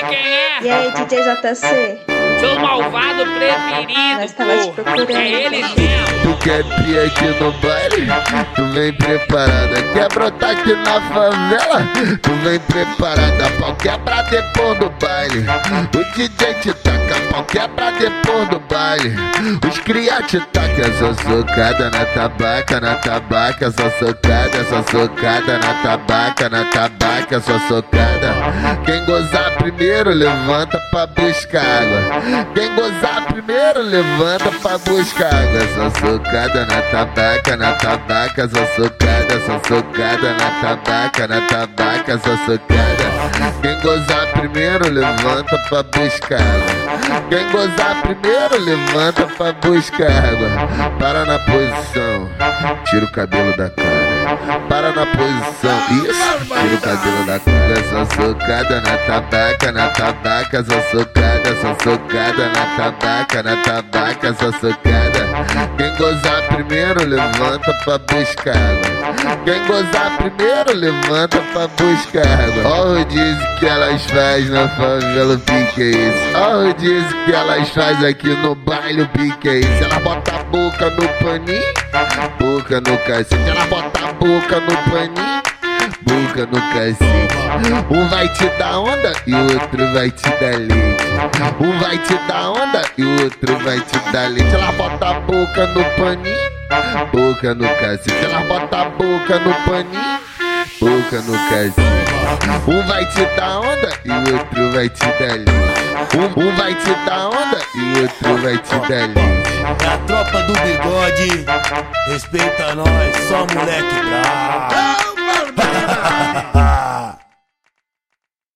sabe quem é? E aí, DJ JC? Seu malvado preferido, Nós tava te procurando. É ele mesmo. Tu quer pia aqui no baile? Tu vem preparada. Quer brotar aqui na favela? Tu vem preparada. Pau quebra depois do baile. O DJ te taca pau quebra depois do baile. Os cria te taca só socada na tabaca, na tabaca, só socada, só socada na tabaca, na tabaca, só socada. Quem gozar primeiro levanta pra buscar água. Quem gozar primeiro levanta pra buscar água. Só socada na tabaca, na tabaca, só socada, só socada na tabaca, na tabaca, só socada. Quem gozar primeiro levanta pra buscar água. Quem gozar primeiro levanta pra buscar água. Para na posição, tira o cabelo da cara. Para na posição, isso, tira o cabelo da cara. Só socada na tabaca, na tabaca, só socada, só socada na tabaca, na tabaca, só socada. Quem gozar primeiro levanta pra buscar água. Quem gozar primeiro levanta pra buscar. Ó o rodízio que elas faz na favela, pique é isso. Ó o rodízio que elas faz aqui no baile, pique é isso. Ela bota a boca no paninho, boca no cacete. Ela bota a boca no paninho. Boca no cacete. Um vai te dar onda e o outro vai te dar leite. Um vai te dar onda e o outro vai te dar leite. Ela bota a boca no paninho, boca no cacete. Ela bota a boca no paninho, boca no cacete. Um vai te dar onda e o outro vai te dar leite. Um, um vai te dar onda e o outro vai te dar leite. É a tropa do bigode, respeita nós, só moleque bravo.